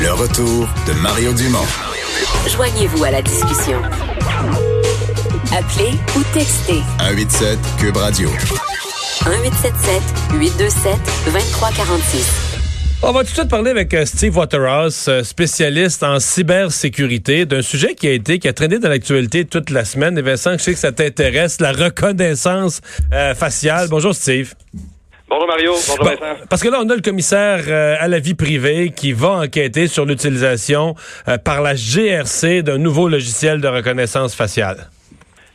Le retour de Mario Dumont. Joignez-vous à la discussion. Appelez ou textez 187 Cube Radio. 1877 827 2346. On va tout de suite parler avec euh, Steve Waterhouse, euh, spécialiste en cybersécurité, d'un sujet qui a été, qui a traîné dans l'actualité toute la semaine. Et Vincent, je sais que ça t'intéresse, la reconnaissance euh, faciale. Bonjour Steve. Bonjour Mario, bonjour Bon, Vincent. parce que là, on a le commissaire euh, à la vie privée qui va enquêter sur l'utilisation euh, par la GRC d'un nouveau logiciel de reconnaissance faciale.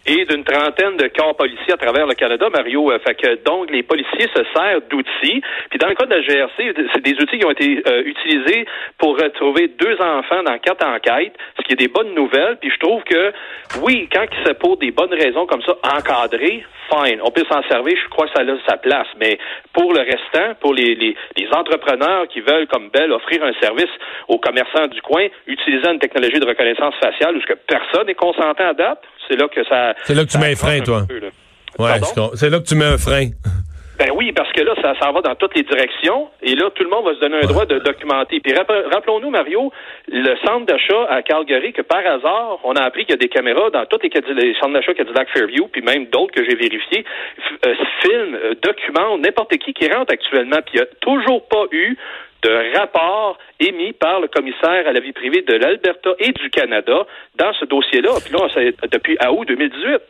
Et d'une trentaine de corps policiers à travers le Canada, Mario. Euh, fait que donc les policiers se servent d'outils. Puis dans le cas de la GRC, c'est des outils qui ont été euh, utilisés pour retrouver deux enfants dans quatre enquêtes, ce qui est des bonnes nouvelles. Puis je trouve que oui, quand se pose des bonnes raisons comme ça, encadrées, fine, on peut s'en servir. Je crois que ça a sa place. Mais pour le restant, pour les, les, les entrepreneurs qui veulent comme Bell offrir un service aux commerçants du coin, utilisant une technologie de reconnaissance faciale où ce que personne n'est consentant à date, c'est là que ça. C'est là que tu mets un frein, toi. peu. Ouais, c'est là que tu mets un frein. Ben oui, parce que là, ça, ça va dans toutes les directions. Et là, tout le monde va se donner un droit de documenter. Puis rapp- rappelons-nous, Mario, le centre d'achat à Calgary, que par hasard, on a appris qu'il y a des caméras dans tous les, centres d'achat Cadillac Fairview, puis même d'autres que j'ai vérifiés, euh, filment, euh, documentent n'importe qui qui rentre actuellement. Puis il n'y a toujours pas eu de rapport émis par le commissaire à la vie privée de l'Alberta et du Canada dans ce dossier-là. Puis là, depuis août 2018.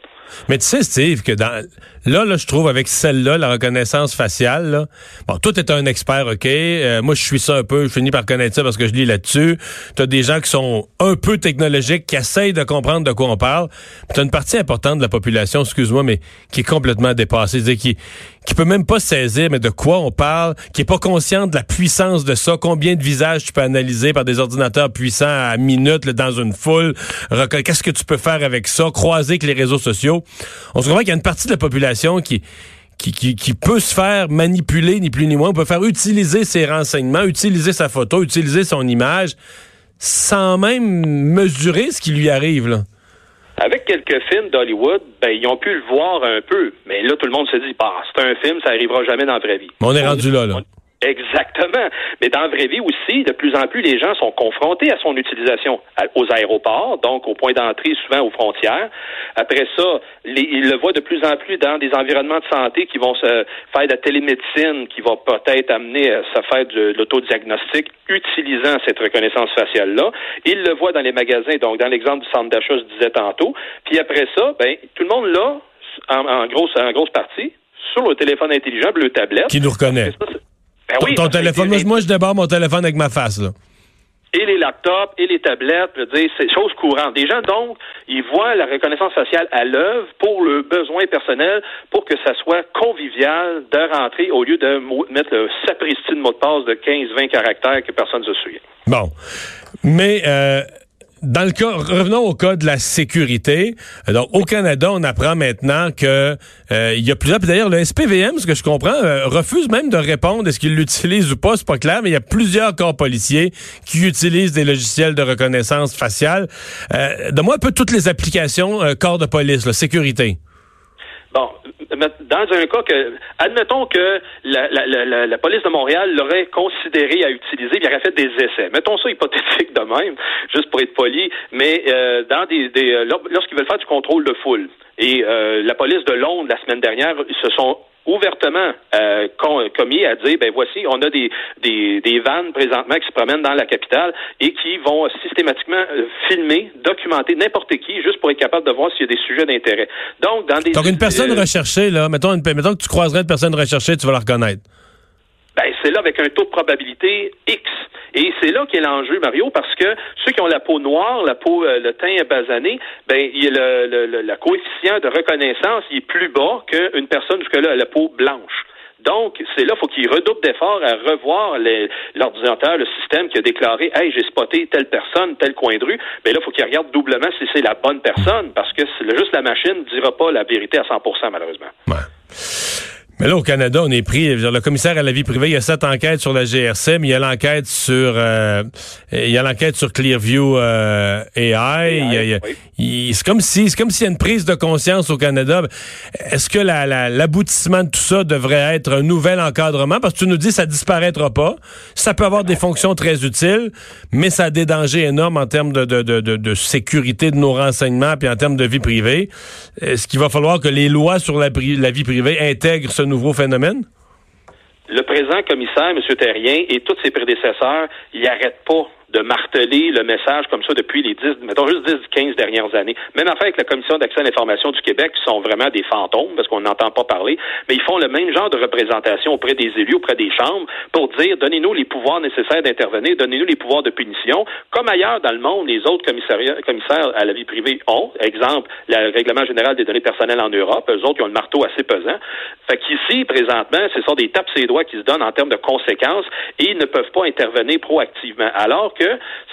Mais tu sais, Steve, que dans là, là, je trouve avec celle-là, la reconnaissance faciale, là, bon, toi, t'es un expert, OK? Euh, moi, je suis ça un peu, je finis par connaître ça parce que je lis là-dessus. T'as des gens qui sont un peu technologiques, qui essayent de comprendre de quoi on parle. T'as une partie importante de la population, excuse-moi, mais qui est complètement dépassée, c'est-à-dire qui qui peut même pas saisir, mais de quoi on parle, qui est pas consciente de la puissance de ça, combien de visages tu peux analyser par des ordinateurs puissants à minute là, dans une foule, qu'est-ce que tu peux faire avec ça, croiser avec les réseaux sociaux. On se comprend qu'il y a une partie de la population qui qui, qui, qui peut se faire manipuler, ni plus ni moins. On peut faire utiliser ses renseignements, utiliser sa photo, utiliser son image, sans même mesurer ce qui lui arrive. Là. Avec quelques films d'Hollywood, ben, ils ont pu le voir un peu. Mais là, tout le monde se dit, bah, c'est un film, ça arrivera jamais dans la vraie vie. On est rendu là, là. On- Exactement. Mais dans la vraie vie aussi, de plus en plus, les gens sont confrontés à son utilisation aux aéroports, donc au point d'entrée, souvent aux frontières. Après ça, les- ils le voient de plus en plus dans des environnements de santé qui vont se faire de la télémédecine, qui va peut-être amener à se faire de l'autodiagnostic utilisant cette reconnaissance faciale-là. Ils le voient dans les magasins, donc dans l'exemple du centre d'achat, je disais tantôt. Puis après ça, ben, tout le monde là, en, en grosse, en grosse partie, sur le téléphone intelligent, le tablette. Qui nous reconnaît. Ça, Ben oui, ton que téléphone, moi, je débarre mon téléphone avec ma face. Là. et les laptops et les tablettes, je veux dire, c'est chose courante. Des gens, donc, ils voient la reconnaissance faciale à l'œuvre pour le besoin personnel, pour que ça soit convivial de rentrer au lieu de mettre le sapristi de mot de passe de 15-20 caractères que personne ne se souvient. Bon. Mais euh, dans le cas, revenons au cas de la sécurité. Donc, au Canada, on apprend maintenant que euh, il y a plusieurs. D'ailleurs, le SPVM, ce que je comprends, euh, refuse même de répondre est-ce qu'il l'utilise ou pas, c'est pas clair, mais il y a plusieurs corps policiers qui utilisent des logiciels de reconnaissance faciale. Euh, Donne-moi un peu toutes les applications euh, corps de police, là, sécurité. Bon, dans un cas que, admettons que la, la, la, la- police de Montréal l'aurait considéré à utiliser, il aurait fait des essais. Mettons ça hypothétique de même, juste pour être poli, mais euh, dans des, des euh, lor- lorsqu'ils veulent faire du contrôle de foule. Et euh, la police de Londres la semaine dernière, ils se sont ouvertement euh, commis à dire ben voici on a des, des des vannes présentement qui se promènent dans la capitale et qui vont systématiquement euh, filmer documenter n'importe qui juste pour être capable de voir s'il y a des sujets d'intérêt donc dans des Donc, une personne euh, recherchée, là, mettons, une, mettons que tu croiserais une personne recherchée, tu vas la reconnaître. Ben, c'est là avec un taux de probabilité X. Et c'est là qu'est l'enjeu, Mario, parce que ceux qui ont la peau noire, la peau, euh, le teint basané, ben, il le, le, le- le coefficient de reconnaissance il est plus bas qu'une personne jusque-là a la peau blanche. Donc, c'est là, faut qu'il redouble d'efforts à revoir l'ordinateur, le système qui a déclaré, hey, j'ai spoté telle personne, tel coin de rue. Mais là, faut qu'il regarde doublement si c'est la bonne personne, parce que juste la machine ne dira pas la vérité à 100%, malheureusement. Mais là, au Canada, on est pris. Le commissaire à la vie privée, il y a sept enquêtes sur la GRC, mais il y a l'enquête sur, euh, il y a l'enquête sur Clearview euh, AI. oui. c'est comme si c'est comme s'il y a une prise de conscience au Canada. Est-ce que l'aboutissement de tout ça devrait être un nouvel encadrement? Parce que tu nous dis que ça disparaîtra pas. Ça peut avoir des fonctions très utiles, mais ça a des dangers énormes en termes de, de, de, de sécurité de nos renseignements puis en termes de vie privée. Est-ce qu'il va falloir que les lois sur la, la vie privée intègrent ce nouveau phénomène? Le présent commissaire, M. Terrien, et tous ses prédécesseurs, ils n'arrêtent pas de marteler le message comme ça depuis les 10, mettons juste 10, 15 dernières années. Même affaire avec la Commission d'accès à l'information du Québec, qui sont vraiment des fantômes, parce qu'on n'entend pas parler, mais ils font le même genre de représentation auprès des élus, auprès des chambres, pour dire, donnez-nous les pouvoirs nécessaires d'intervenir, donnez-nous les pouvoirs de punition, comme ailleurs dans le monde, les autres commissaires à la vie privée ont. Exemple, le règlement général des données personnelles en Europe, eux autres, ils ont le marteau assez pesant. Fait qu'ici, présentement, ce sont des tapes ses doigts qui se donnent en termes de conséquences et ils ne peuvent pas intervenir proactivement. Alors que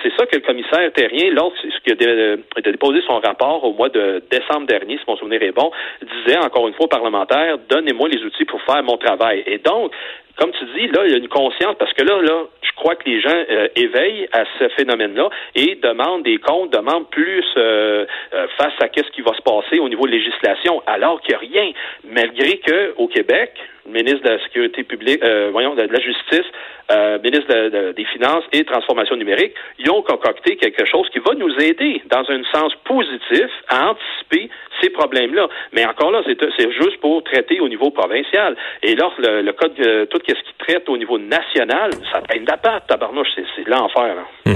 c'est ça que le commissaire Terrien, lorsqu'il a, déposé son rapport au mois de décembre dernier, si mon souvenir est bon, disait encore une fois aux parlementaires, donnez-moi les outils pour faire mon travail. Et donc, comme tu dis, là, il y a une conscience parce que là, là, je crois que les gens euh, éveillent à ce phénomène-là et demandent des comptes, demandent plus euh, euh, face à qu'est-ce qui va se passer au niveau de législation, alors qu'il n'y a rien, malgré que au Québec, ministre de la Sécurité publique, voyons, de la Justice, ministre des Finances et Transformation numérique, ils ont concocté quelque chose qui va nous aider dans un sens positif à anticiper ces problèmes-là. Mais encore là, c'est juste pour traiter au niveau provincial. Et là, le, le code, tout ce qui traite au niveau national, ça peine la patte, tabarnouche, c'est l'enfer. Mmh.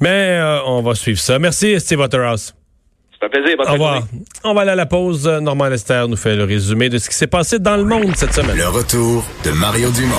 Mais euh, on va suivre ça. Merci, Steve Waterhouse. C'est un plaisir. Au revoir. On va aller à la pause. Normand Lester nous fait le résumé de ce qui s'est passé dans le monde cette semaine. Le retour de Mario Dumont.